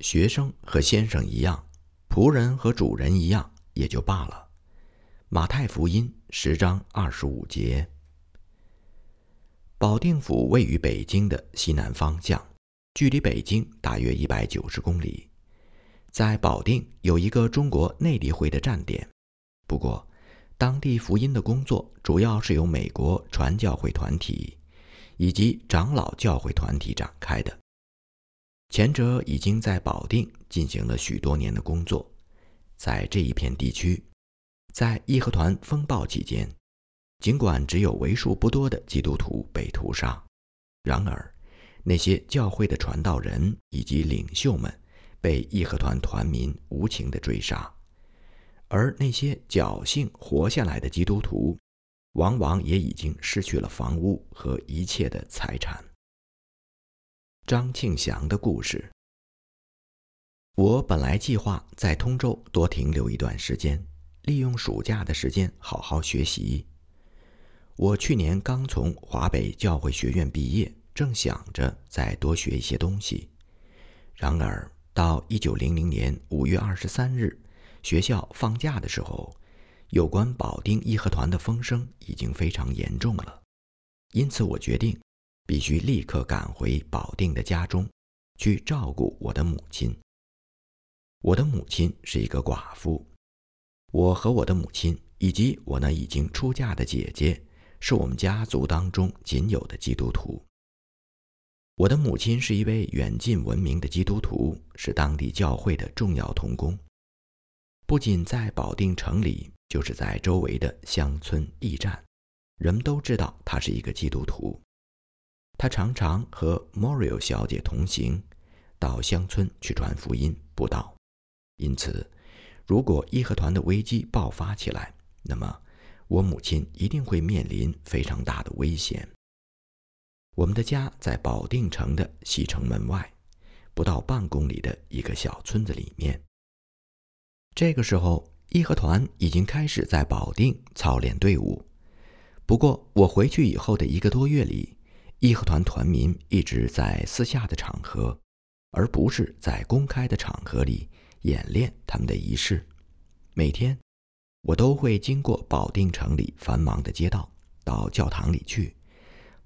学生和先生一样，仆人和主人一样，也就罢了。马太福音十章二十五节。保定府位于北京的西南方向，距离北京大约一百九十公里。在保定有一个中国内地会的站点，不过，当地福音的工作主要是由美国传教会团体以及长老教会团体展开的。前者已经在保定进行了许多年的工作，在这一片地区，在义和团风暴期间，尽管只有为数不多的基督徒被屠杀，然而那些教会的传道人以及领袖们被义和团团民无情地追杀，而那些侥幸活下来的基督徒，往往也已经失去了房屋和一切的财产。张庆祥的故事。我本来计划在通州多停留一段时间，利用暑假的时间好好学习。我去年刚从华北教会学院毕业，正想着再多学一些东西。然而，到一九零零年五月二十三日，学校放假的时候，有关保定义和团的风声已经非常严重了，因此我决定。必须立刻赶回保定的家中，去照顾我的母亲。我的母亲是一个寡妇，我和我的母亲以及我那已经出嫁的姐姐，是我们家族当中仅有的基督徒。我的母亲是一位远近闻名的基督徒，是当地教会的重要童工，不仅在保定城里，就是在周围的乡村驿站，人们都知道他是一个基督徒。他常常和 Morio 小姐同行，到乡村去传福音布道。因此，如果义和团的危机爆发起来，那么我母亲一定会面临非常大的危险。我们的家在保定城的西城门外，不到半公里的一个小村子里面。这个时候，义和团已经开始在保定操练队伍。不过，我回去以后的一个多月里。义和团团民一直在私下的场合，而不是在公开的场合里演练他们的仪式。每天，我都会经过保定城里繁忙的街道，到教堂里去，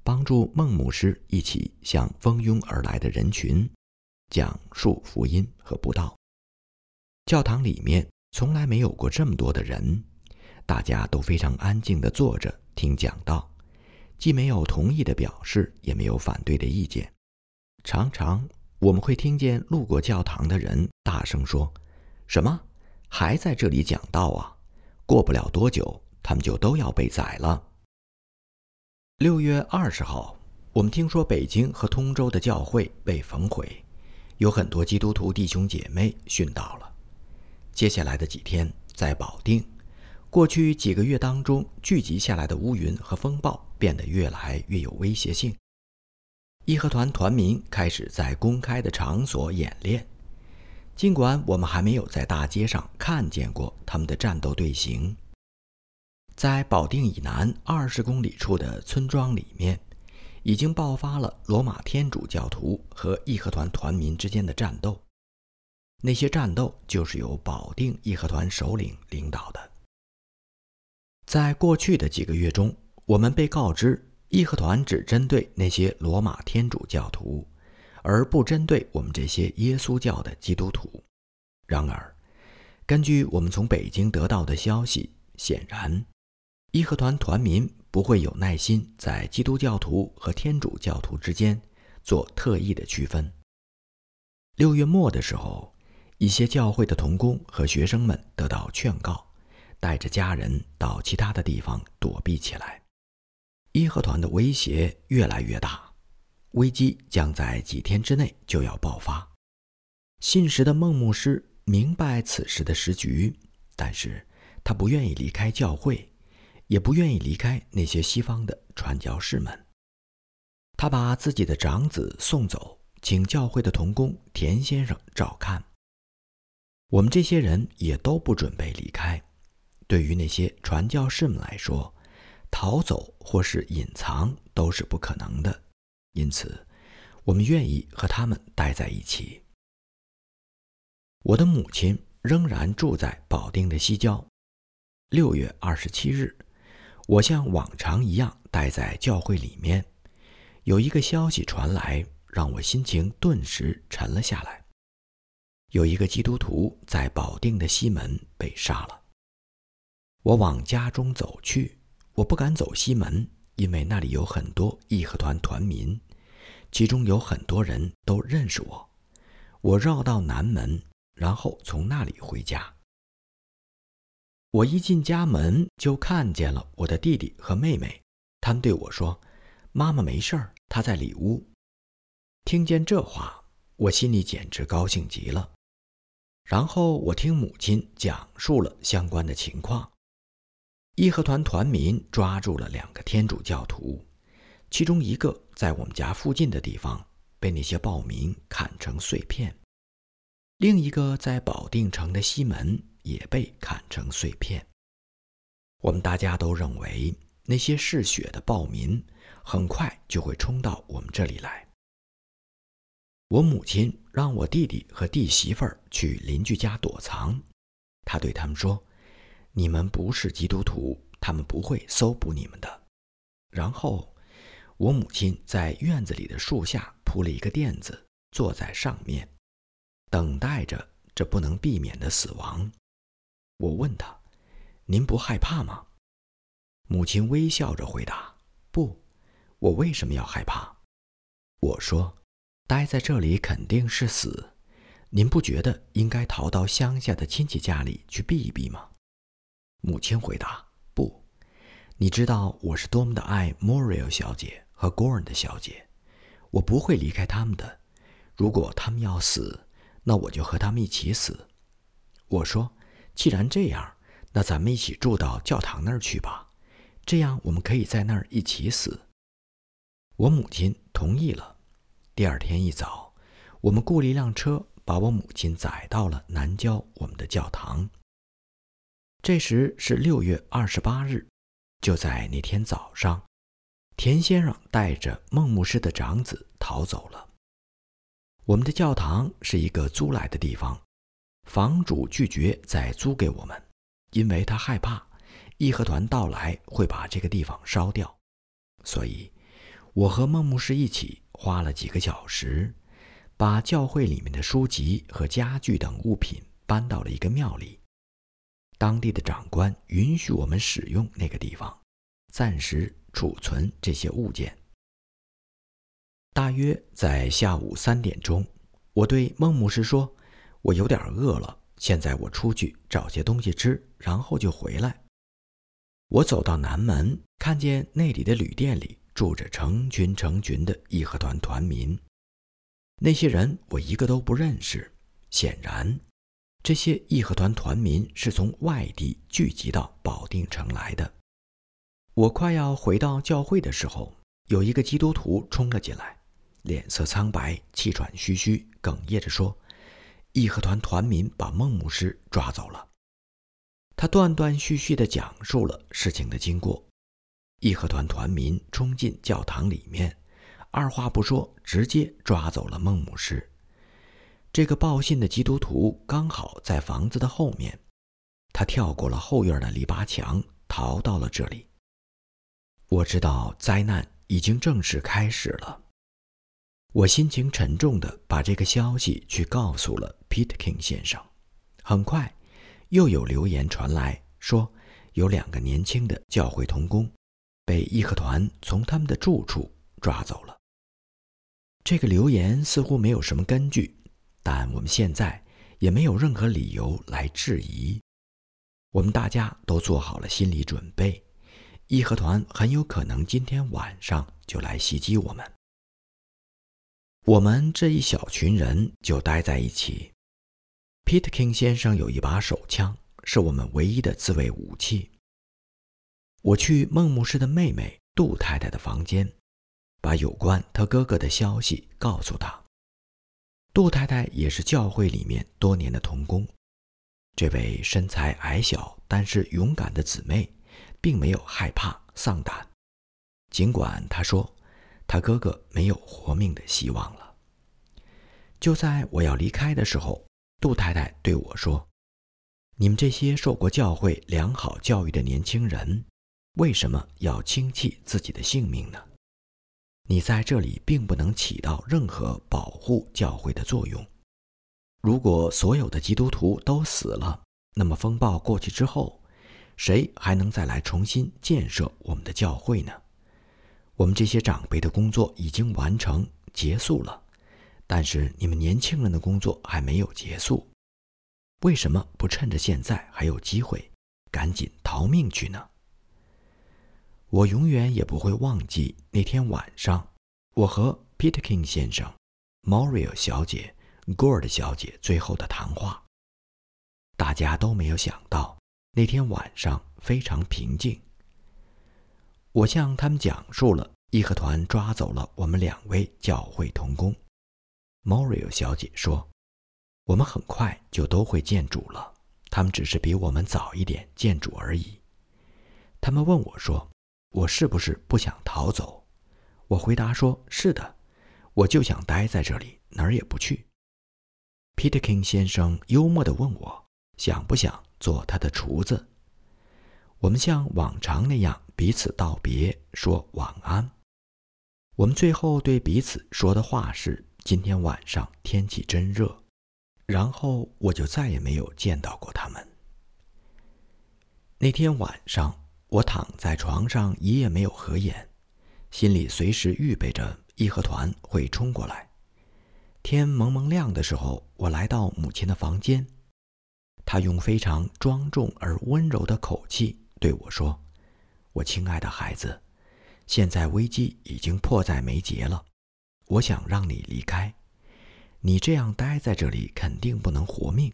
帮助孟牧师一起向蜂拥而来的人群讲述福音和布道。教堂里面从来没有过这么多的人，大家都非常安静地坐着听讲道。既没有同意的表示，也没有反对的意见。常常我们会听见路过教堂的人大声说：“什么？还在这里讲道啊？过不了多久，他们就都要被宰了。”六月二十号，我们听说北京和通州的教会被焚毁，有很多基督徒弟兄姐妹殉道了。接下来的几天，在保定。过去几个月当中聚集下来的乌云和风暴变得越来越有威胁性。义和团团民开始在公开的场所演练，尽管我们还没有在大街上看见过他们的战斗队形。在保定以南二十公里处的村庄里面，已经爆发了罗马天主教徒和义和团团民之间的战斗。那些战斗就是由保定义和团首领领导的。在过去的几个月中，我们被告知义和团只针对那些罗马天主教徒，而不针对我们这些耶稣教的基督徒。然而，根据我们从北京得到的消息，显然，义和团团民不会有耐心在基督教徒和天主教徒之间做特意的区分。六月末的时候，一些教会的童工和学生们得到劝告。带着家人到其他的地方躲避起来。义和团的威胁越来越大，危机将在几天之内就要爆发。信实的孟牧师明白此时的时局，但是他不愿意离开教会，也不愿意离开那些西方的传教士们。他把自己的长子送走，请教会的童工田先生照看。我们这些人也都不准备离开。对于那些传教士们来说，逃走或是隐藏都是不可能的，因此，我们愿意和他们待在一起。我的母亲仍然住在保定的西郊。六月二十七日，我像往常一样待在教会里面。有一个消息传来，让我心情顿时沉了下来。有一个基督徒在保定的西门被杀了。我往家中走去，我不敢走西门，因为那里有很多义和团团民，其中有很多人都认识我。我绕到南门。然后从那里回家。我一进家门就看见了我的弟弟和妹妹，他们对我说：“妈妈没事儿，她在里屋。”听见这话，我心里简直高兴极了。然后我听母亲讲述了相关的情况：义和团团民抓住了两个天主教徒，其中一个在我们家附近的地方被那些暴民砍成碎片。另一个在保定城的西门也被砍成碎片。我们大家都认为那些嗜血的暴民很快就会冲到我们这里来。我母亲让我弟弟和弟媳妇儿去邻居家躲藏，他对他们说：“你们不是基督徒，他们不会搜捕你们的。”然后，我母亲在院子里的树下铺了一个垫子，坐在上面。等待着这不能避免的死亡，我问他：“您不害怕吗？”母亲微笑着回答：“不，我为什么要害怕？”我说：“待在这里肯定是死，您不觉得应该逃到乡下的亲戚家里去避一避吗？”母亲回答：“不，你知道我是多么的爱 Moriel 小姐和 Gorn 小姐，我不会离开他们的。如果他们要死，”那我就和他们一起死。我说：“既然这样，那咱们一起住到教堂那儿去吧，这样我们可以在那儿一起死。”我母亲同意了。第二天一早，我们雇了一辆车，把我母亲载到了南郊我们的教堂。这时是六月二十八日，就在那天早上，田先生带着孟牧师的长子逃走了。我们的教堂是一个租来的地方，房主拒绝再租给我们，因为他害怕义和团到来会把这个地方烧掉。所以，我和孟牧师一起花了几个小时，把教会里面的书籍和家具等物品搬到了一个庙里。当地的长官允许我们使用那个地方，暂时储存这些物件。大约在下午三点钟，我对孟牧师说：“我有点饿了，现在我出去找些东西吃，然后就回来。”我走到南门，看见那里的旅店里住着成群成群的义和团团民。那些人我一个都不认识。显然，这些义和团团民是从外地聚集到保定城来的。我快要回到教会的时候，有一个基督徒冲了进来。脸色苍白，气喘吁吁，哽咽着说：“义和团团民把孟牧师抓走了。”他断断续续地讲述了事情的经过。义和团团民冲进教堂里面，二话不说，直接抓走了孟牧师。这个报信的基督徒刚好在房子的后面，他跳过了后院的篱笆墙，逃到了这里。我知道灾难已经正式开始了。我心情沉重地把这个消息去告诉了 Pitkin 先生。很快，又有留言传来，说有两个年轻的教会童工被义和团从他们的住处抓走了。这个留言似乎没有什么根据，但我们现在也没有任何理由来质疑。我们大家都做好了心理准备，义和团很有可能今天晚上就来袭击我们。我们这一小群人就待在一起。Pete King 先生有一把手枪，是我们唯一的自卫武器。我去孟牧师的妹妹杜太太的房间，把有关他哥哥的消息告诉她。杜太太也是教会里面多年的童工。这位身材矮小但是勇敢的姊妹，并没有害怕丧胆，尽管她说。她哥哥没有活命的希望了。就在我要离开的时候，杜太太对我说：“你们这些受过教会良好教育的年轻人，为什么要轻弃自己的性命呢？你在这里并不能起到任何保护教会的作用。如果所有的基督徒都死了，那么风暴过去之后，谁还能再来重新建设我们的教会呢？我们这些长辈的工作已经完成结束了。”但是你们年轻人的工作还没有结束，为什么不趁着现在还有机会，赶紧逃命去呢？我永远也不会忘记那天晚上，我和 Peter King 先生、Moria 小姐、Gord 小姐最后的谈话。大家都没有想到，那天晚上非常平静。我向他们讲述了义和团抓走了我们两位教会童工。Moria 小姐说：“我们很快就都会见主了，他们只是比我们早一点见主而已。”他们问我说：“我是不是不想逃走？”我回答说：“是的，我就想待在这里，哪儿也不去。”Peter King 先生幽默地问我：“想不想做他的厨子？”我们像往常那样彼此道别，说晚安。我们最后对彼此说的话是。今天晚上天气真热，然后我就再也没有见到过他们。那天晚上，我躺在床上一夜没有合眼，心里随时预备着义和团会冲过来。天蒙蒙亮的时候，我来到母亲的房间，她用非常庄重而温柔的口气对我说：“我亲爱的孩子，现在危机已经迫在眉睫了。”我想让你离开，你这样待在这里肯定不能活命。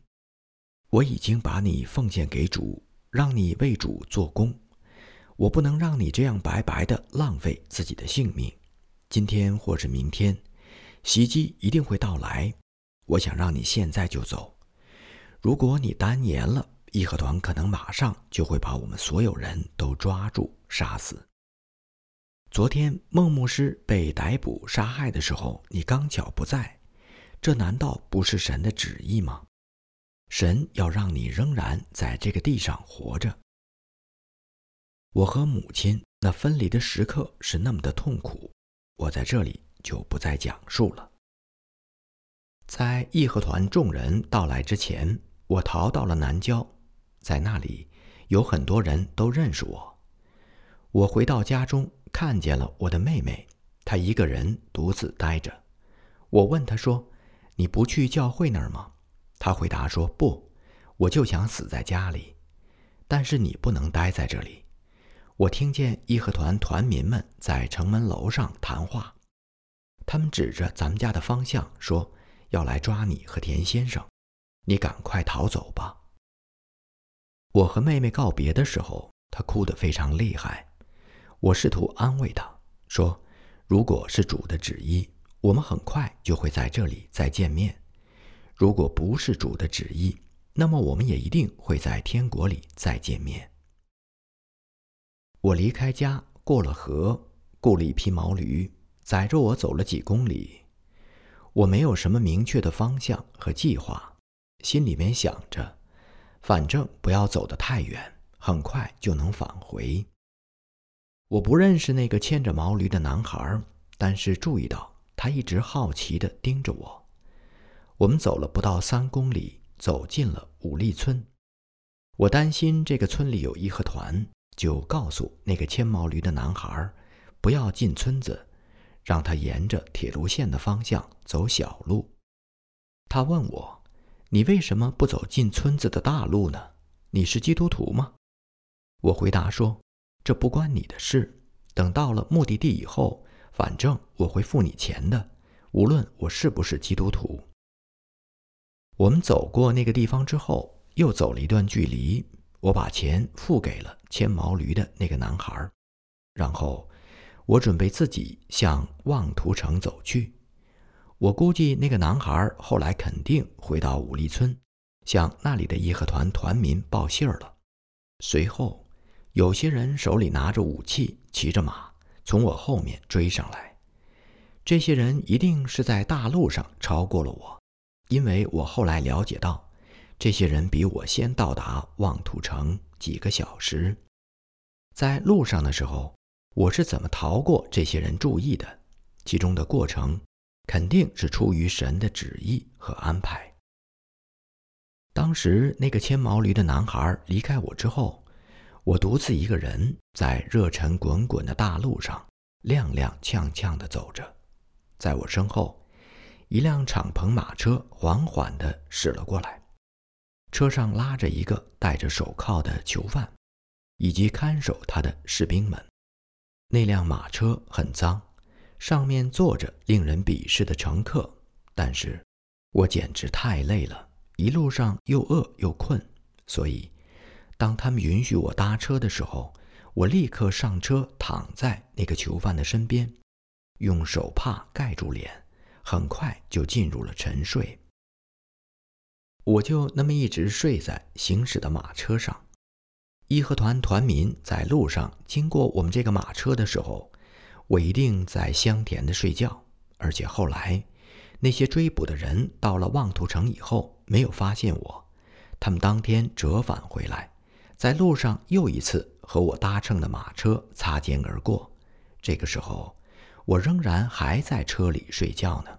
我已经把你奉献给主，让你为主做工。我不能让你这样白白的浪费自己的性命。今天或是明天，袭击一定会到来。我想让你现在就走。如果你单言了，义和团可能马上就会把我们所有人都抓住杀死。昨天孟牧师被逮捕杀害的时候，你刚巧不在，这难道不是神的旨意吗？神要让你仍然在这个地上活着。我和母亲那分离的时刻是那么的痛苦，我在这里就不再讲述了。在义和团众人到来之前，我逃到了南郊，在那里有很多人都认识我。我回到家中。看见了我的妹妹，她一个人独自呆着。我问她说：“你不去教会那儿吗？”她回答说：“不，我就想死在家里。”但是你不能待在这里。我听见义和团团民们在城门楼上谈话，他们指着咱们家的方向说：“要来抓你和田先生，你赶快逃走吧。”我和妹妹告别的时候，她哭得非常厉害。我试图安慰她说：“如果是主的旨意，我们很快就会在这里再见面；如果不是主的旨意，那么我们也一定会在天国里再见面。”我离开家，过了河，雇了一匹毛驴，载着我走了几公里。我没有什么明确的方向和计划，心里面想着，反正不要走得太远，很快就能返回。我不认识那个牵着毛驴的男孩，但是注意到他一直好奇地盯着我。我们走了不到三公里，走进了武力村。我担心这个村里有义和团，就告诉那个牵毛驴的男孩不要进村子，让他沿着铁路线的方向走小路。他问我：“你为什么不走进村子的大路呢？你是基督徒吗？”我回答说。这不关你的事。等到了目的地以后，反正我会付你钱的，无论我是不是基督徒。我们走过那个地方之后，又走了一段距离，我把钱付给了牵毛驴的那个男孩，然后我准备自己向望图城走去。我估计那个男孩后来肯定回到武力村，向那里的义和团团民报信儿了。随后。有些人手里拿着武器，骑着马从我后面追上来。这些人一定是在大路上超过了我，因为我后来了解到，这些人比我先到达望土城几个小时。在路上的时候，我是怎么逃过这些人注意的？其中的过程肯定是出于神的旨意和安排。当时那个牵毛驴的男孩离开我之后，我独自一个人在热尘滚滚的大路上踉踉跄跄地走着，在我身后，一辆敞篷马车缓缓地驶了过来，车上拉着一个戴着手铐的囚犯。以及看守他的士兵们，那辆马车很脏，上面坐着令人鄙视的乘客。但是，我简直太累了，一路上又饿又困，所以，当他们允许我搭车的时候，我立刻上车，躺在那个囚犯的身边，用手帕盖住脸，很快就进入了沉睡。我就那么一直睡在行驶的马车上。义和团团民在路上经过我们这个马车的时候，我一定在香甜的睡觉。而且后来，那些追捕的人到了望图城以后，没有发现我，他们当天折返回来，在路上又一次和我搭乘的马车擦肩而过。这个时候，我仍然还在车里睡觉呢。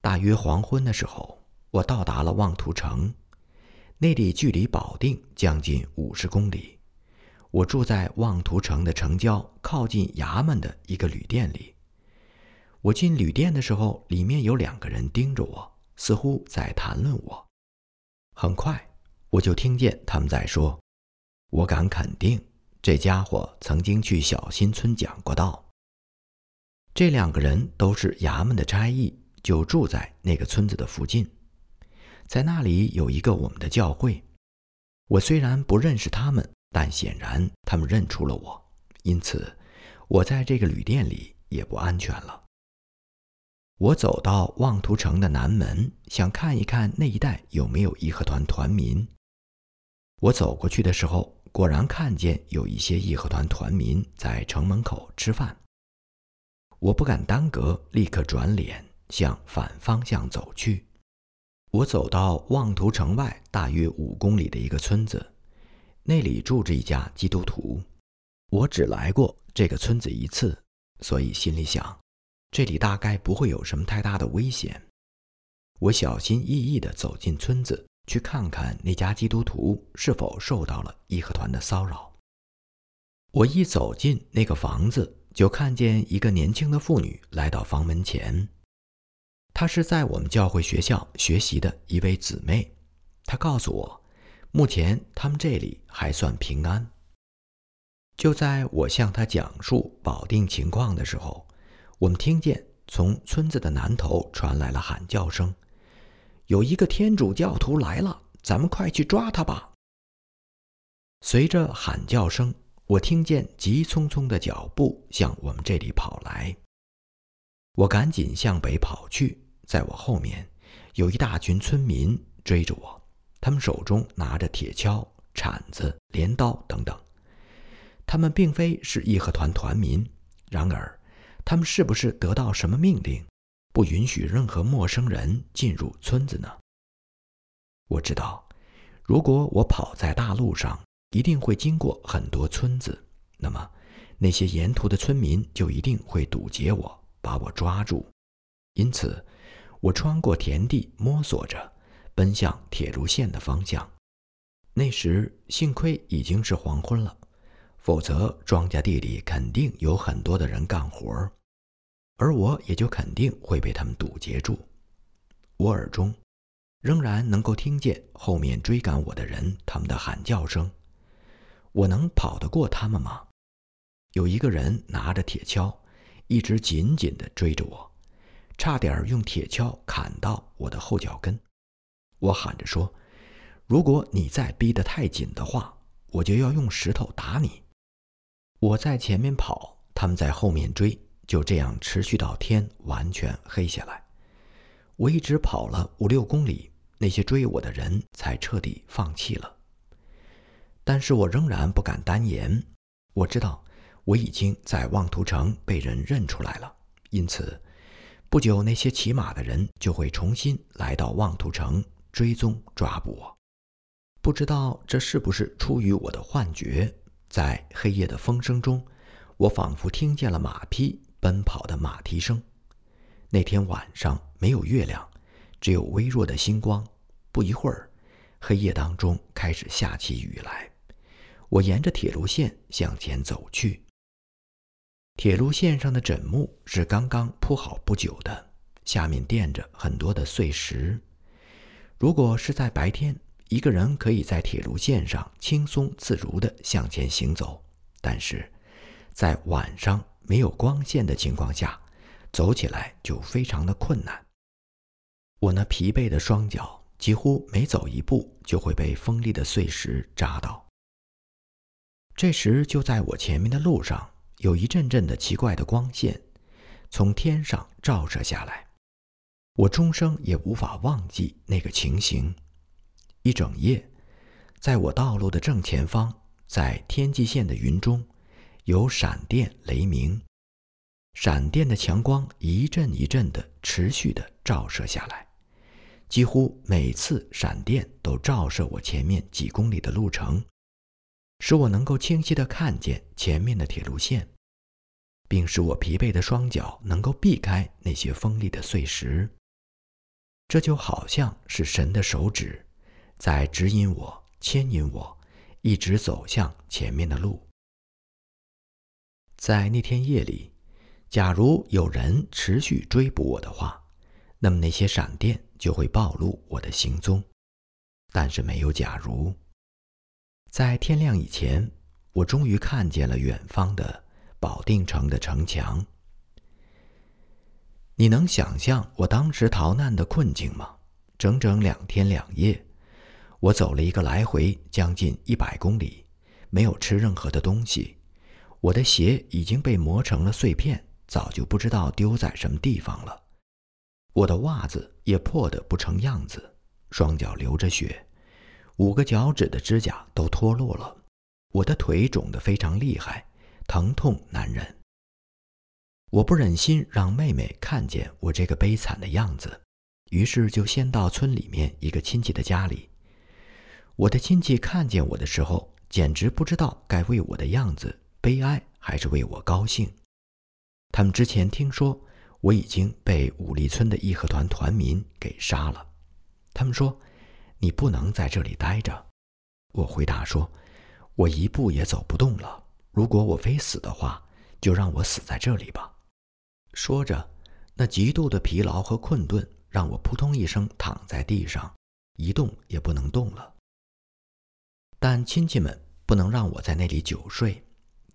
大约黄昏的时候，我到达了望图城。那里距离保定将近五十公里。我住在望图城的城郊，靠近衙门的一个旅店里。我进旅店的时候，里面有两个人盯着我，似乎在谈论我。很快，我就听见他们在说：“我敢肯定，这家伙曾经去小新村讲过道。”这两个人都是衙门的差役，就住在那个村子的附近。在那里有一个我们的教会，我虽然不认识他们，但显然他们认出了我，因此我在这个旅店里也不安全了。我走到望图城的南门，想看一看那一带有没有义和团团民。我走过去的时候，果然看见有一些义和团团民在城门口吃饭。我不敢耽搁，立刻转脸向反方向走去。我走到望图城外大约五公里的一个村子，那里住着一家基督徒。我只来过这个村子一次，所以心里想，这里大概不会有什么太大的危险。我小心翼翼地走进村子，去看看那家基督徒是否受到了义和团的骚扰。我一走进那个房子，就看见一个年轻的妇女来到房门前。她是在我们教会学校学习的一位姊妹，她告诉我，目前他们这里还算平安。就在我向她讲述保定情况的时候，我们听见从村子的南头传来了喊叫声：“有一个天主教徒来了，咱们快去抓他吧！”随着喊叫声，我听见急匆匆的脚步向我们这里跑来，我赶紧向北跑去。在我后面，有一大群村民追着我，他们手中拿着铁锹、铲子、镰刀等等。他们并非是义和团团民，然而，他们是不是得到什么命令，不允许任何陌生人进入村子呢？我知道，如果我跑在大路上，一定会经过很多村子，那么，那些沿途的村民就一定会堵截我，把我抓住。因此。我穿过田地，摸索着，奔向铁路线的方向。那时幸亏已经是黄昏了，否则庄稼地里肯定有很多的人干活儿，而我也就肯定会被他们堵截住。我耳中仍然能够听见后面追赶我的人他们的喊叫声。我能跑得过他们吗？有一个人拿着铁锹，一直紧紧地追着我。差点用铁锹砍到我的后脚跟，我喊着说：“如果你再逼得太紧的话，我就要用石头打你。”我在前面跑，他们在后面追，就这样持续到天完全黑下来。我一直跑了五六公里，那些追我的人才彻底放弃了。但是我仍然不敢单言，我知道我已经在望图城被人认出来了，因此。不久，那些骑马的人就会重新来到望图城追踪抓捕我。不知道这是不是出于我的幻觉，在黑夜的风声中，我仿佛听见了马匹奔跑的马蹄声。那天晚上没有月亮，只有微弱的星光。不一会儿，黑夜当中开始下起雨来。我沿着铁路线向前走去。铁路线上的枕木是刚刚铺好不久的，下面垫着很多的碎石。如果是在白天，一个人可以在铁路线上轻松自如地向前行走，但是在晚上没有光线的情况下，走起来就非常的困难。我那疲惫的双脚几乎每走一步就会被锋利的碎石扎到。这时，就在我前面的路上，有一阵阵的奇怪的光线从天上照射下来。我终生也无法忘记那个情形。一整夜，在我道路的正前方，在天际线的云中，有闪电雷鸣，闪电的强光一阵一阵的持续的照射下来，几乎每次闪电都照射我前面几公里的路程。使我能够清晰地看见前面的铁路线，并使我疲惫的双脚能够避开那些锋利的碎石。这就好像是神的手指，在指引我、牵引我，一直走向前面的路。在那天夜里，假如有人持续追捕我的话，那么那些闪电就会暴露我的行踪。但是没有假如。在天亮以前，我终于看见了远方的保定城的城墙。你能想象我当时逃难的困境吗？整整两天两夜，我走了一个来回将近一百公里，没有吃任何的东西。我的鞋已经被磨成了碎片，早就不知道丢在什么地方了。我的袜子也破得不成样子，双脚流着血。五个脚趾的指甲都脱落了，我的腿肿得非常厉害，疼痛难忍。我不忍心让妹妹看见我这个悲惨的样子，于是就先到村里面一个亲戚的家里。我的亲戚看见我的时候，简直不知道该为我的样子悲哀还是为我高兴。他们之前听说我已经被武力村的义和团团民给杀了，他们说。你不能在这里待着，我回答说：“我一步也走不动了。如果我非死的话，就让我死在这里吧。”说着，那极度的疲劳和困顿让我扑通一声躺在地上，一动也不能动了。但亲戚们不能让我在那里久睡，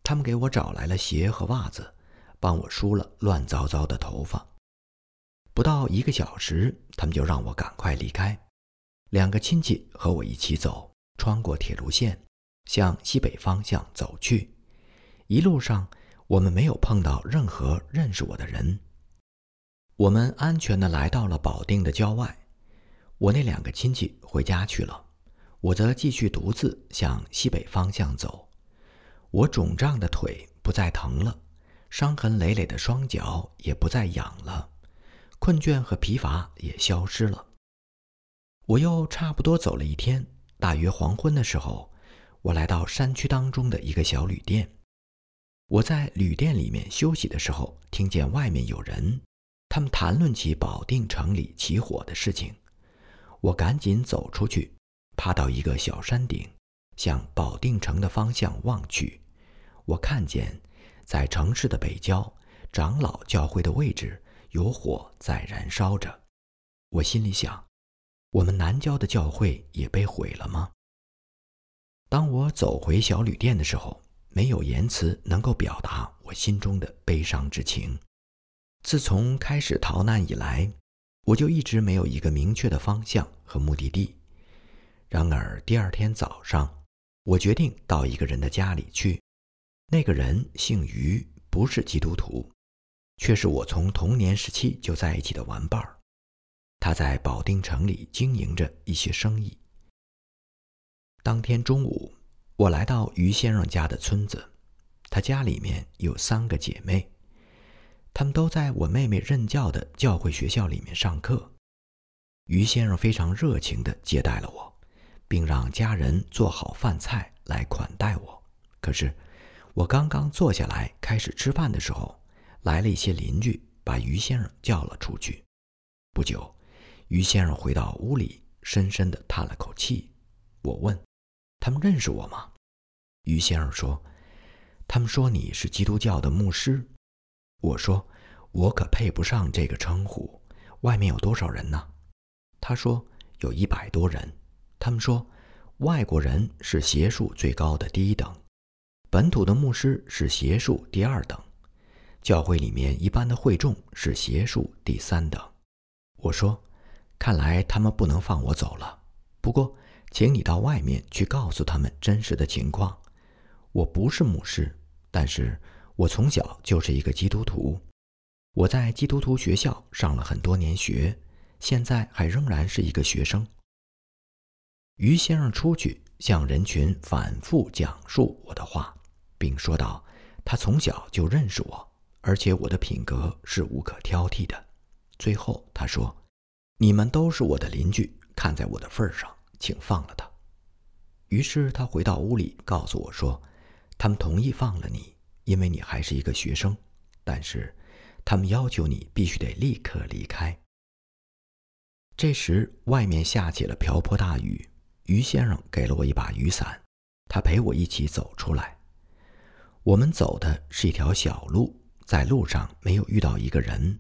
他们给我找来了鞋和袜子，帮我梳了乱糟糟的头发。不到一个小时，他们就让我赶快离开。两个亲戚和我一起走，穿过铁路线，向西北方向走去。一路上，我们没有碰到任何认识我的人。我们安全地来到了保定的郊外。我那两个亲戚回家去了，我则继续独自向西北方向走。我肿胀的腿不再疼了，伤痕累累的双脚也不再痒了，困倦和疲乏也消失了。我又差不多走了一天，大约黄昏的时候，我来到山区当中的一个小旅店。我在旅店里面休息的时候，听见外面有人，他们谈论起保定城里起火的事情。我赶紧走出去，爬到一个小山顶，向保定城的方向望去。我看见，在城市的北郊，长老教会的位置有火在燃烧着。我心里想。我们南郊的教会也被毁了吗？当我走回小旅店的时候，没有言辞能够表达我心中的悲伤之情。自从开始逃难以来，我就一直没有一个明确的方向和目的地。然而第二天早上，我决定到一个人的家里去。那个人姓于，不是基督徒，却是我从童年时期就在一起的玩伴儿。他在保定城里经营着一些生意。当天中午，我来到于先生家的村子，他家里面有三个姐妹。他们都在我妹妹任教的教会学校里面上课。于先生非常热情地接待了我，并让家人做好饭菜来款待我。可是，我刚刚坐下来开始吃饭的时候，来了一些邻居，把于先生叫了出去。不久，于先生回到屋里，深深地叹了口气。我问：“他们认识我吗？”于先生说：“他们说你是基督教的牧师。”我说：“我可配不上这个称呼。外面有多少人呢？”他说：“有一百多人。”他们说：“外国人是邪术最高的第一等，本土的牧师是邪术第二等，教会里面一般的会众是邪术第三等。”我说：“看来他们不能放我走了。不过，请你到外面去告诉他们真实的情况。我不是牧师，但是我从小就是一个基督徒。我在基督徒学校上了很多年学，现在还仍然是一个学生。”于先生出去向人群反复讲述我的话，并说道：“他从小就认识我，而且我的品格是无可挑剔的。”最后，他说：“你们都是我的邻居，看在我的份上，请放了他。”于是他回到屋里，告诉我说：“他们同意放了你，因为你还是一个学生，但是他们要求你必须得立刻离开。”这时，外面下起了瓢泼大雨。于先生给了我一把雨伞，他陪我一起走出来。我们走的是一条小路，在路上没有遇到一个人。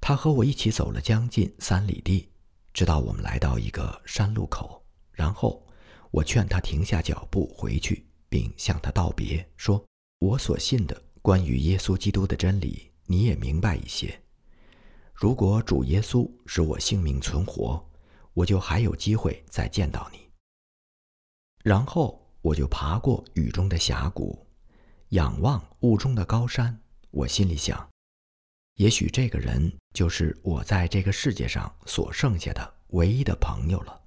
他和我一起走了将近三里地，直到我们来到一个山路口。然后我劝他停下脚步回去，并向他道别，说：“我所信的关于耶稣基督的真理，你也明白一些。如果主耶稣使我性命存活，我就还有机会再见到你。”然后我就爬过雨中的峡谷，仰望雾中的高山。我心里想。也许这个人就是我在这个世界上所剩下的唯一的朋友了。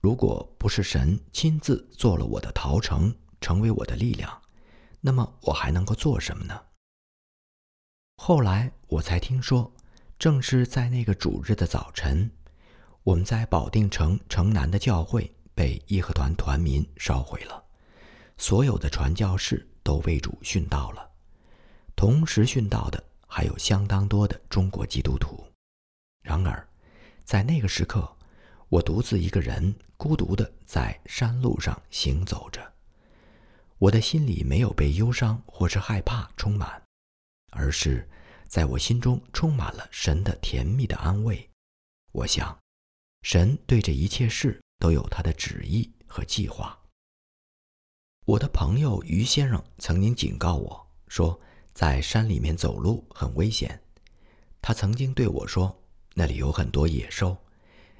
如果不是神亲自做了我的陶城，成为我的力量，那么我还能够做什么呢？后来我才听说，正是在那个主日的早晨，我们在保定城城南的教会被义和团团民烧毁了，所有的传教士都为主殉道了，同时殉道的。还有相当多的中国基督徒。然而，在那个时刻，我独自一个人，孤独的在山路上行走着。我的心里没有被忧伤或是害怕充满，而是在我心中充满了神的甜蜜的安慰。我想，神对这一切事都有他的旨意和计划。我的朋友于先生曾经警告我说。在山里面走路很危险，他曾经对我说：“那里有很多野兽，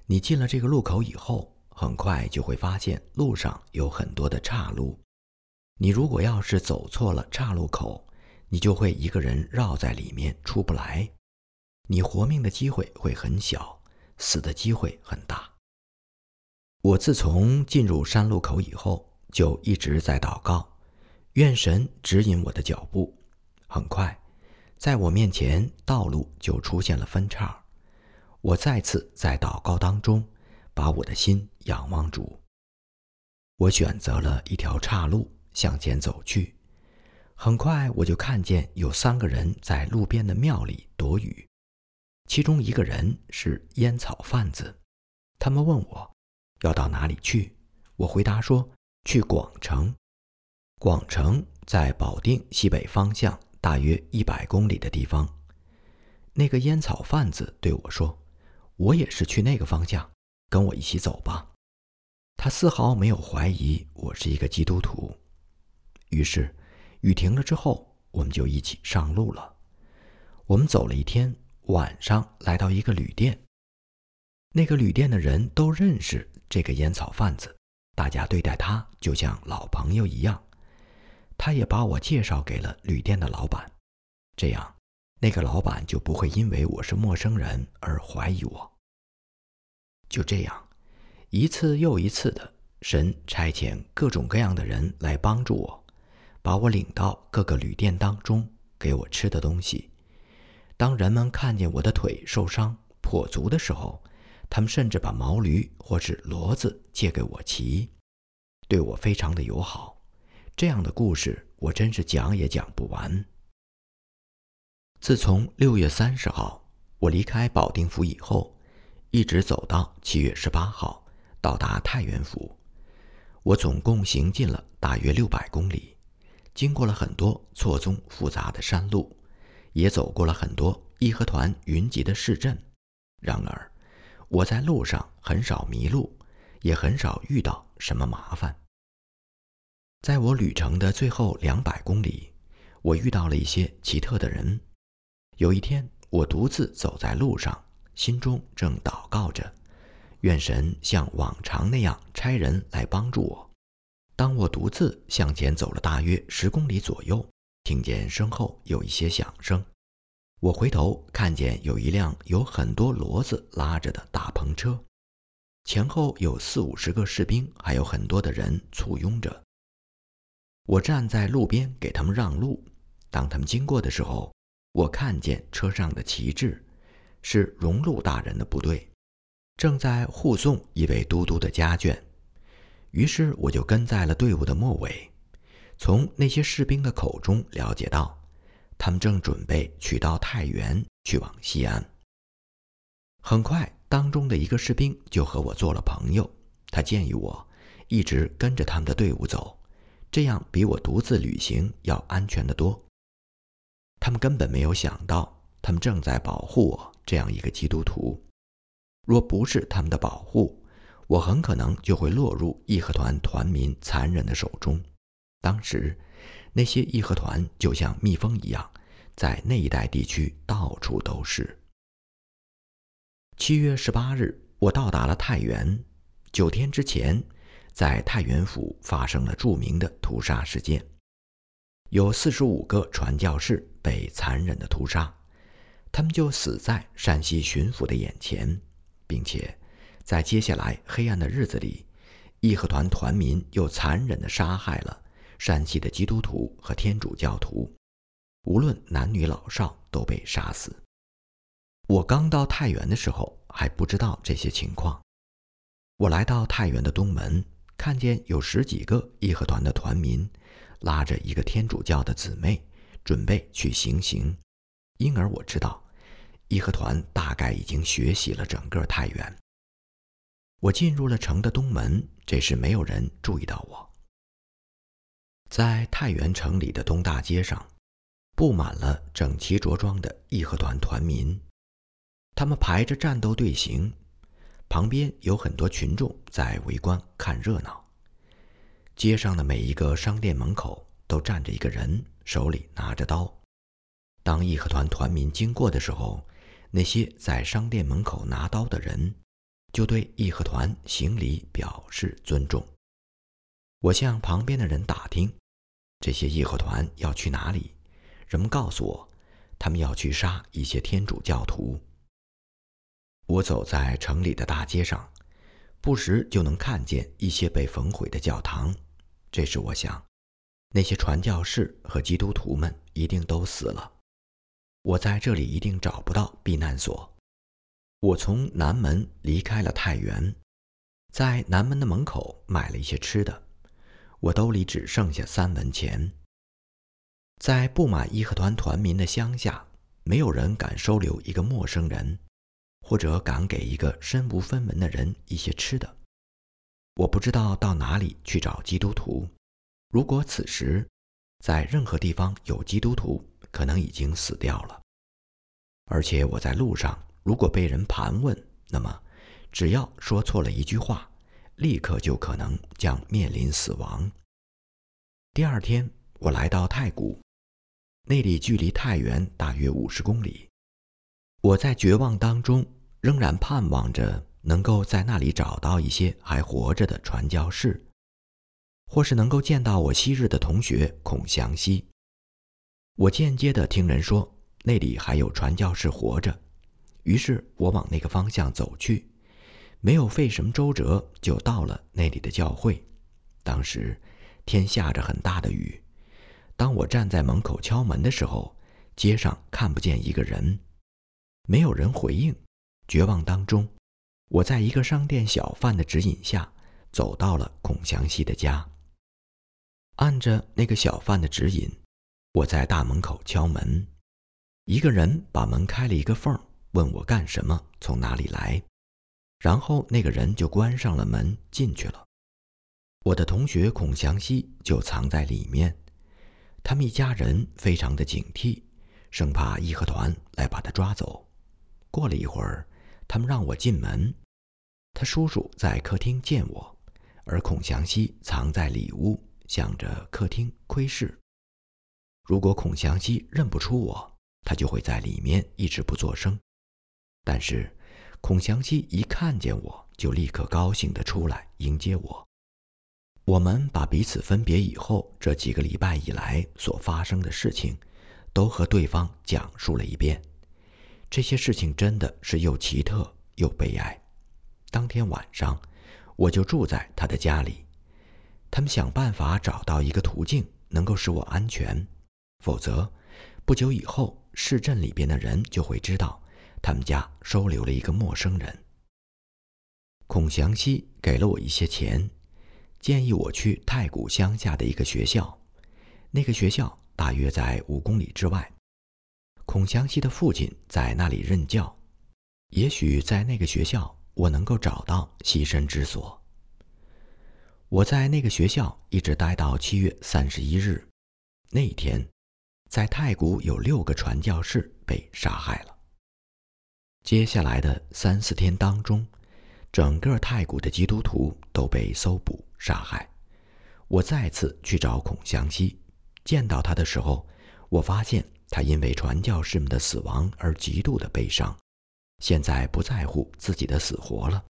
你进了这个路口以后，很快就会发现路上有很多的岔路。你如果要是走错了岔路口，你就会一个人绕在里面出不来，你活命的机会会很小，死的机会很大。”我自从进入山路口以后，就一直在祷告，愿神指引我的脚步。很快，在我面前道路就出现了分叉。我再次在祷告当中，把我的心仰望主。我选择了一条岔路向前走去。很快，我就看见有三个人在路边的庙里躲雨，其中一个人是烟草贩子。他们问我要到哪里去，我回答说去广城。广城在保定西北方向。大约一百公里的地方，那个烟草贩子对我说：“我也是去那个方向，跟我一起走吧。”他丝毫没有怀疑我是一个基督徒。于是，雨停了之后，我们就一起上路了。我们走了一天，晚上来到一个旅店。那个旅店的人都认识这个烟草贩子，大家对待他就像老朋友一样。他也把我介绍给了旅店的老板，这样，那个老板就不会因为我是陌生人而怀疑我。就这样，一次又一次的，神差遣各种各样的人来帮助我，把我领到各个旅店当中，给我吃的东西，当人们看见我的腿受伤跛足的时候，他们甚至把毛驴或是骡子借给我骑，对我非常的友好。这样的故事我真是讲也讲不完。自从六月三十号我离开保定府以后，一直走到七月十八号到达太原府，我总共行进了大约六百公里，经过了很多错综复杂的山路，也走过了很多义和团云集的市镇。然而，我在路上很少迷路，也很少遇到什么麻烦。在我旅程的最后两百公里，我遇到了一些奇特的人。有一天，我独自走在路上，心中正祷告着，愿神像往常那样差人来帮助我。当我独自向前走了大约十公里左右，听见身后有一些响声。我回头看见有一辆有很多骡子拉着的大篷车，前后有四五十个士兵，还有很多的人簇拥着。我站在路边给他们让路。当他们经过的时候，我看见车上的旗帜是荣禄大人的部队，正在护送一位都督的家眷。于是我就跟在了队伍的末尾，从那些士兵的口中了解到。他们正准备取到太原，去往西安。很快，当中的一个士兵就和我做了朋友。他建议我一直跟着他们的队伍走，这样比我独自旅行要安全得多。他们根本没有想到，他们正在保护我这样一个基督徒。若不是他们的保护，我很可能就会落入义和团团民残忍的手中。当时。那些义和团就像蜜蜂一样，在那一带地区到处都是。七月十八日，我到达了太原。九天之前，在太原府发生了著名的屠杀事件，有四十五个传教士被残忍的屠杀，他们就死在山西巡抚的眼前，并且在接下来黑暗的日子里，义和团团民又残忍地杀害了。山西的基督徒和天主教徒，无论男女老少，都被杀死。我刚到太原的时候还不知道这些情况。我来到太原的东门，看见有十几个义和团的团民拉着一个天主教的姊妹，准备去行刑。因而我知道，义和团大概已经学习了整个太原。我进入了城的东门，这时没有人注意到我。在太原城里的东大街上，布满了整齐着装的义和团团民，他们排着战斗队形，旁边有很多群众在围观看热闹。街上的每一个商店门口都站着一个人，手里拿着刀。当义和团团民经过的时候，那些在商店门口拿刀的人就对义和团行礼表示尊重。我向旁边的人打听。这些义和团要去哪里？人们告诉我，他们要去杀一些天主教徒。我走在城里的大街上，不时就能看见一些被焚毁的教堂。这时，我想，那些传教士和基督徒们一定都死了。我在这里一定找不到避难所。我从南门离开了太原，在南门的门口买了一些吃的。我兜里只剩下三文钱。在布满义和团团民的乡下，没有人敢收留一个陌生人，或者敢给一个身无分文的人一些吃的。我不知道到哪里去找基督徒。如果此时在任何地方有基督徒，可能已经死掉了。而且我在路上，如果被人盘问，那么只要说错了一句话。立刻就可能将面临死亡。第二天，我来到太谷，那里距离太原大约五十公里。我在绝望当中，仍然盼望着能够在那里找到一些还活着的传教士，或是能够见到我昔日的同学孔祥熙。我间接的听人说那里还有传教士活着，于是我往那个方向走去。没有费什么周折，就到了那里的教会。当时天下着很大的雨。当我站在门口敲门的时候，街上看不见一个人，没有人回应。绝望当中，我在一个商店小贩的指引下，走到了孔祥熙的家。按着那个小贩的指引，我在大门口敲门。一个人把门开了一个缝，问我干什么，从哪里来。然后那个人就关上了门，进去了。我的同学孔祥熙就藏在里面。他们一家人非常的警惕，生怕义和团来把他抓走。过了一会儿，他们让我进门。他叔叔在客厅见我，而孔祥熙藏在里屋，向着客厅窥视。如果孔祥熙认不出我，他就会在里面一直不作声。但是，孔祥熙一看见我就立刻高兴地出来迎接我。我们把彼此分别以后这几个礼拜以来所发生的事情，都和对方讲述了一遍。这些事情真的是又奇特又悲哀。当天晚上，我就住在他的家里。他们想办法找到一个途径，能够使我安全，否则，不久以后市镇里边的人就会知道他们家收留了一个陌生人。孔祥熙给了我一些钱。建议我去太谷乡下的一个学校，那个学校大约在五公里之外。孔祥熙的父亲在那里任教，也许在那个学校我能够找到栖身之所。我在那个学校一直待到七月三十一日，那一天，在太谷有六个传教士被杀害了。接下来的三四天当中，整个太谷的基督徒都被搜捕。杀害。我再次去找孔祥熙，见到他的时候，我发现他因为传教士们的死亡而极度的悲伤，现在不在乎自己的死活了。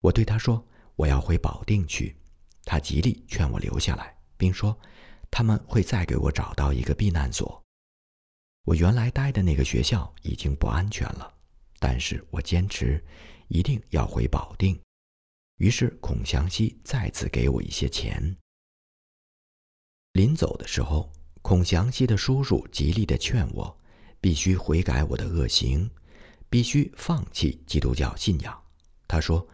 我对他说：“我要回保定去。”他极力劝我留下来，并说他们会再给我找到一个避难所。我原来待的那个学校已经不安全了，但是我坚持一定要回保定。于是孔祥熙再次给我一些钱。临走的时候，孔祥熙的叔叔极力的劝我，必须悔改我的恶行，必须放弃基督教信仰。他说：“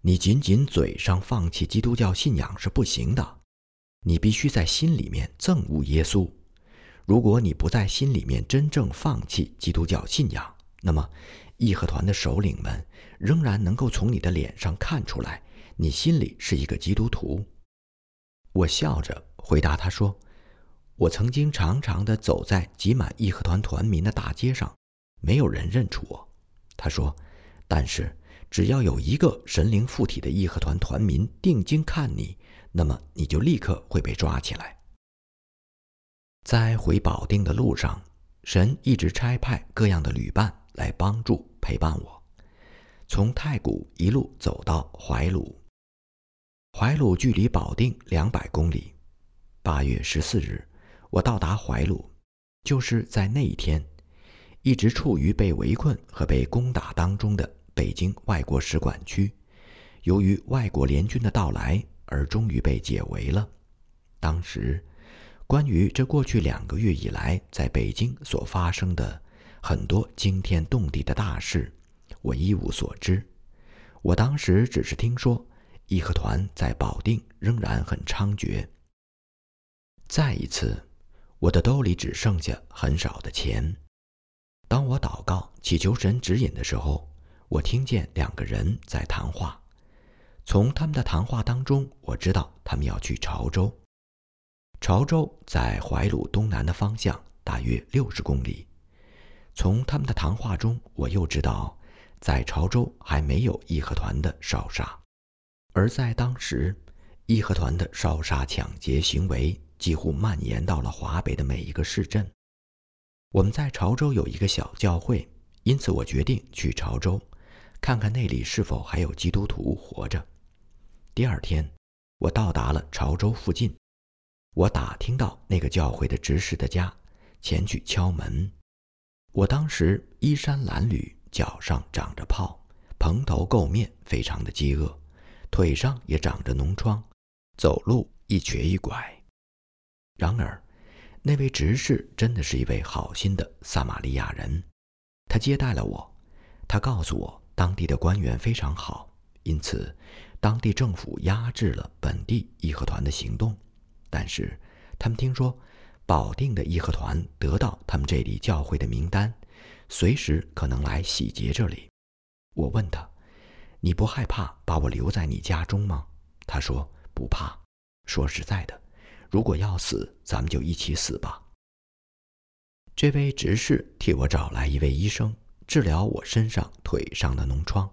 你仅仅嘴上放弃基督教信仰是不行的，你必须在心里面憎恶耶稣。如果你不在心里面真正放弃基督教信仰，那么……”义和团的首领们仍然能够从你的脸上看出来，你心里是一个基督徒。我笑着回答他说：“我曾经长长的走在挤满义和团团民的大街上，没有人认出我。”他说：“但是只要有一个神灵附体的义和团团民定睛看你，那么你就立刻会被抓起来。”在回保定的路上，神一直差派各样的旅伴。来帮助陪伴我，从太谷一路走到怀鲁。怀鲁距离保定两百公里。八月十四日，我到达怀鲁，就是在那一天，一直处于被围困和被攻打当中的北京外国使馆区，由于外国联军的到来而终于被解围了。当时，关于这过去两个月以来在北京所发生的。很多惊天动地的大事，我一无所知。我当时只是听说义和团在保定仍然很猖獗。再一次，我的兜里只剩下很少的钱。当我祷告祈求神指引的时候，我听见两个人在谈话。从他们的谈话当中，我知道他们要去潮州。潮州在怀鲁东南的方向，大约六十公里。从他们的谈话中，我又知道，在潮州还没有义和团的烧杀，而在当时，义和团的烧杀抢劫行为几乎蔓延到了华北的每一个市镇。我们在潮州有一个小教会，因此我决定去潮州，看看那里是否还有基督徒活着。第二天，我到达了潮州附近，我打听到那个教会的执事的家，前去敲门。我当时衣衫褴褛，脚上长着泡，蓬头垢面，非常的饥饿，腿上也长着脓疮，走路一瘸一拐。然而，那位执事真的是一位好心的撒玛利亚人，他接待了我，他告诉我当地的官员非常好，因此当地政府压制了本地义和团的行动。但是他们听说保定的义和团得到他们这里教会的名单，随时可能来洗劫这里。我问他：“你不害怕把我留在你家中吗？”他说：“不怕。说实在的，如果要死，咱们就一起死吧。”这位执事替我找来一位医生，治疗我身上、腿上的脓疮。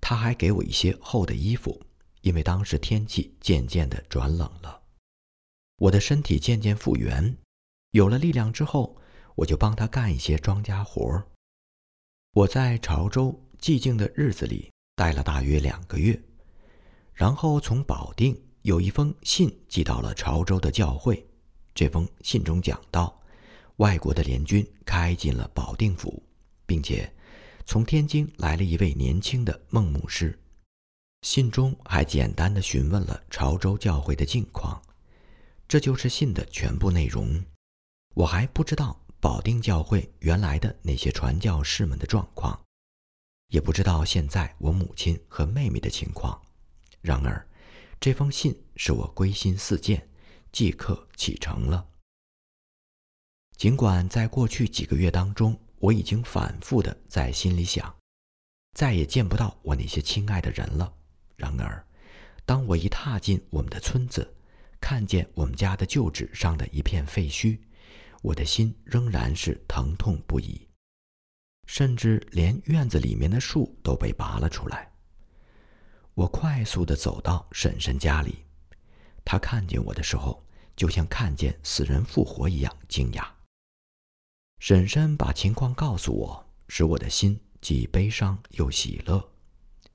他还给我一些厚的衣服，因为当时天气渐渐的转冷了。我的身体渐渐复原，有了力量之后，我就帮他干一些庄稼活儿。我在潮州寂静的日子里待了大约两个月，然后从保定有一封信寄到了潮州的教会。这封信中讲到。外国的联军开进了保定府，并且从天津来了一位年轻的孟牧师。信中还简单的询问了潮州教会的近况。这就是信的全部内容。我还不知道保定教会原来的那些传教士们的状况，也不知道现在我母亲和妹妹的情况。然而，这封信使我归心似箭，即刻启程了。尽管在过去几个月当中，我已经反复的在心里想，再也见不到我那些亲爱的人了。然而，当我一踏进我们的村子，看见我们家的旧址上的一片废墟，我的心仍然是疼痛不已，甚至连院子里面的树都被拔了出来。我快速的走到婶婶家里，她看见我的时候，就像看见死人复活一样惊讶。婶婶把情况告诉我，使我的心既悲伤又喜乐。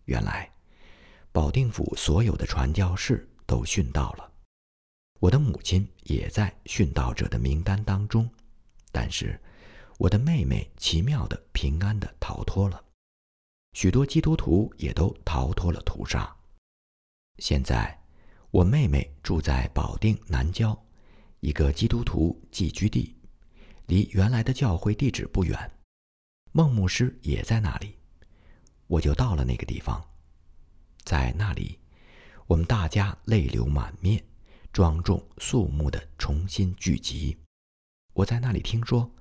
原来，保定府所有的传教士都殉道了，我的母亲也在殉道者的名单当中。但是，我的妹妹奇妙的平安的逃脱了，许多基督徒也都逃脱了屠杀。现在，我妹妹住在保定南郊一个基督徒寄居地。离原来的教会地址不远，孟牧师也在那里，我就到了那个地方。在那里，我们大家泪流满面，庄重肃穆的重新聚集。我在那里听说，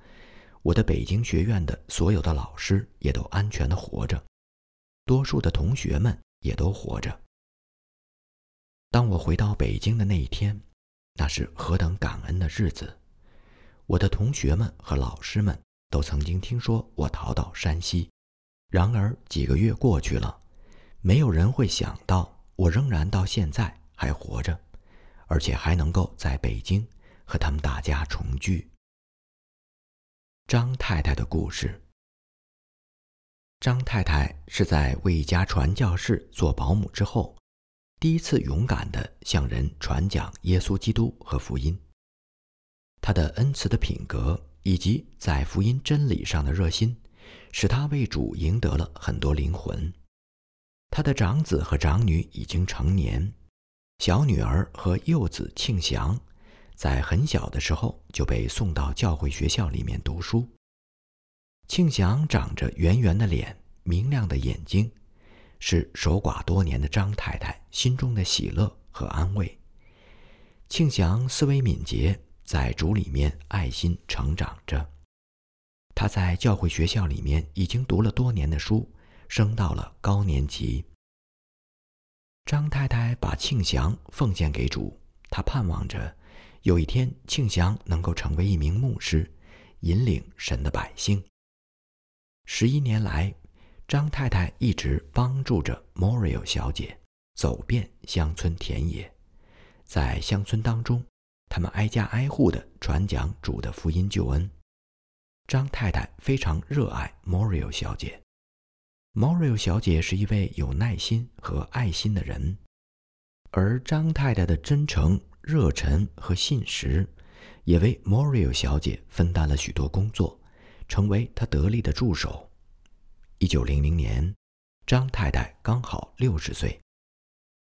我的北京学院的所有的老师也都安全的活着，多数的同学们也都活着。当我回到北京的那一天，那是何等感恩的日子！我的同学们和老师们都曾经听说我逃到山西，然而几个月过去了，没有人会想到我仍然到现在还活着，而且还能够在北京和他们大家重聚。张太太的故事。张太太是在为一家传教士做保姆之后，第一次勇敢地向人传讲耶稣基督和福音。他的恩慈的品格以及在福音真理上的热心，使他为主赢得了很多灵魂。他的长子和长女已经成年，小女儿和幼子庆祥，在很小的时候就被送到教会学校里面读书。庆祥长着圆圆的脸，明亮的眼睛，是守寡多年的张太太心中的喜乐和安慰。庆祥思维敏捷。在主里面爱心成长着，他在教会学校里面已经读了多年的书，升到了高年级。张太太把庆祥奉献给主，她盼望着有一天庆祥能够成为一名牧师，引领神的百姓。十一年来，张太太一直帮助着 Morio 小姐走遍乡村田野，在乡村当中。他们挨家挨户地传讲主的福音救恩。张太太非常热爱 Morio 小姐。Morio 小姐是一位有耐心和爱心的人，而张太太的真诚、热忱和信实，也为 Morio 小姐分担了许多工作，成为他得力的助手。一九零零年，张太太刚好六十岁。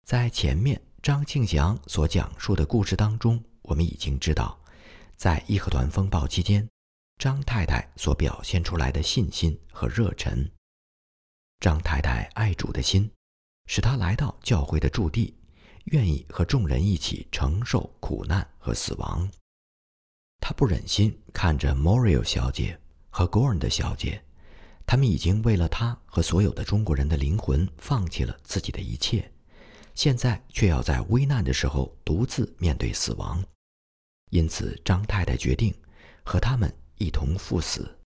在前面张庆祥所讲述的故事当中。我们已经知道，在义和团风暴期间，张太太所表现出来的信心和热忱。张太太爱主的心，使她来到教会的驻地，愿意和众人一起承受苦难和死亡。她不忍心看着 Moriel 小姐和 Gorn 的小姐，他们已经为了她和所有的中国人的灵魂放弃了自己的一切，现在却要在危难的时候独自面对死亡。因此，张太太决定和他们一同赴死。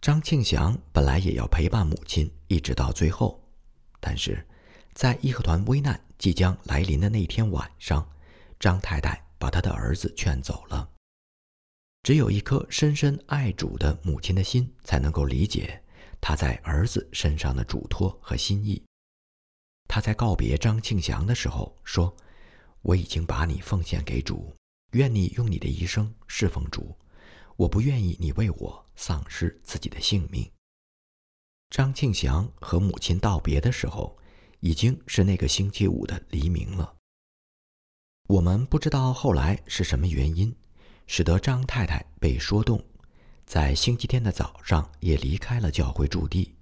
张庆祥本来也要陪伴母亲一直到最后，但是，在义和团危难即将来临的那天晚上，张太太把他的儿子劝走了。只有一颗深深爱主的母亲的心，才能够理解他在儿子身上的嘱托和心意。他在告别张庆祥的时候说：“我已经把你奉献给主，愿你用你的一生侍奉主。我不愿意你为我。”丧失自己的性命。张庆祥和母亲道别的时候，已经是那个星期五的黎明了。我们不知道后来是什么原因，使得张太太被说动，在星期天的早上也离开了教会驻地。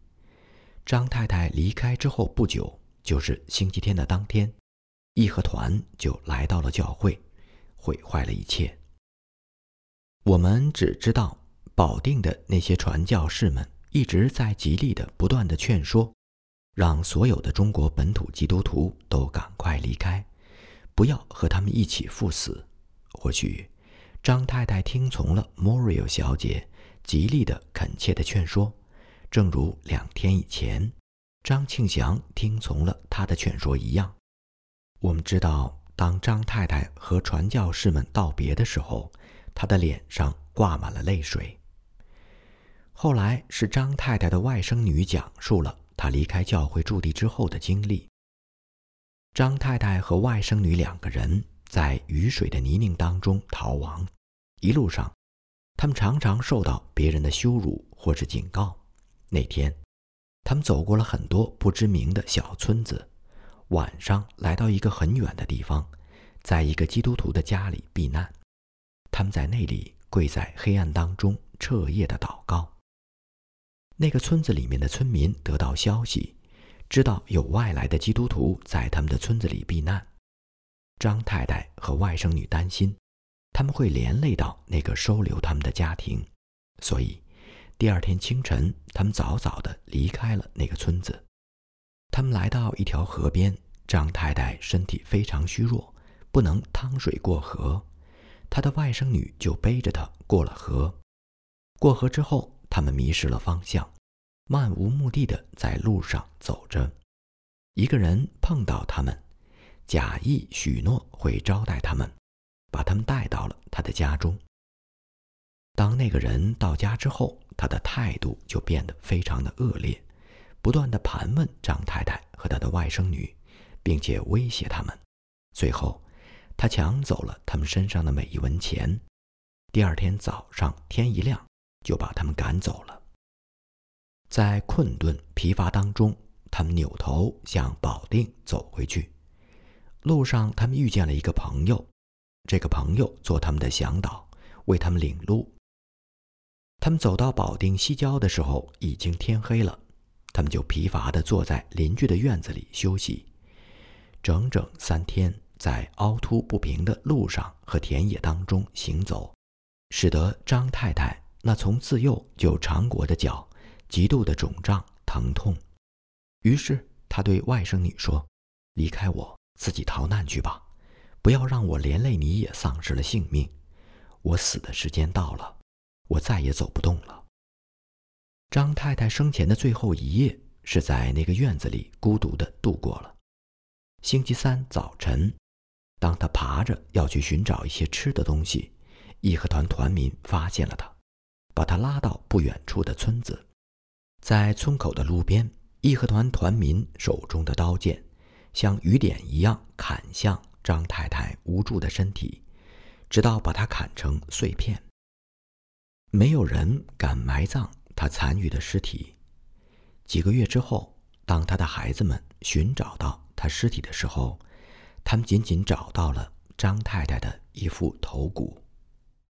张太太离开之后不久，就是星期天的当天，义和团就来到了教会，毁坏了一切。我们只知道。保定的那些传教士们一直在极力的、不断的劝说，让所有的中国本土基督徒都赶快离开，不要和他们一起赴死。或许，张太太听从了 Moriel 小姐极力的、恳切的劝说，正如两天以前张庆祥听从了她的劝说一样。我们知道，当张太太和传教士们道别的时候，她的脸上挂满了泪水。后来是张太太的外甥女讲述了她离开教会驻地之后的经历。张太太和外甥女两个人在雨水的泥泞当中逃亡，一路上，他们常常受到别人的羞辱或是警告。那天，他们走过了很多不知名的小村子，晚上来到一个很远的地方，在一个基督徒的家里避难。他们在那里跪在黑暗当中彻夜的祷告。那个村子里面的村民得到消息，知道有外来的基督徒在他们的村子里避难。张太太和外甥女担心，他们会连累到那个收留他们的家庭，所以第二天清晨，他们早早的离开了那个村子。他们来到一条河边，张太太身体非常虚弱，不能趟水过河，她的外甥女就背着她过了河。过河之后。他们迷失了方向，漫无目的的在路上走着。一个人碰到他们，假意许诺会招待他们，把他们带到了他的家中。当那个人到家之后，他的态度就变得非常的恶劣，不断的盘问张太太和他的外甥女，并且威胁他们。最后，他抢走了他们身上的每一文钱。第二天早上天一亮。就把他们赶走了。在困顿疲乏当中，他们扭头向保定走回去。路上，他们遇见了一个朋友，这个朋友做他们的向导，为他们领路。他们走到保定西郊的时候，已经天黑了。他们就疲乏地坐在邻居的院子里休息。整整三天，在凹凸不平的路上和田野当中行走，使得张太太。那从自幼就长裹的脚，极度的肿胀疼痛，于是他对外甥女说：“离开我，自己逃难去吧，不要让我连累你也丧失了性命。我死的时间到了，我再也走不动了。”张太太生前的最后一夜是在那个院子里孤独的度过了。星期三早晨，当他爬着要去寻找一些吃的东西，义和团团民发现了他。把他拉到不远处的村子，在村口的路边，义和团团民手中的刀剑像雨点一样砍向张太太无助的身体，直到把她砍成碎片。没有人敢埋葬她残余的尸体。几个月之后，当他的孩子们寻找到他尸体的时候，他们仅仅找到了张太太的一副头骨。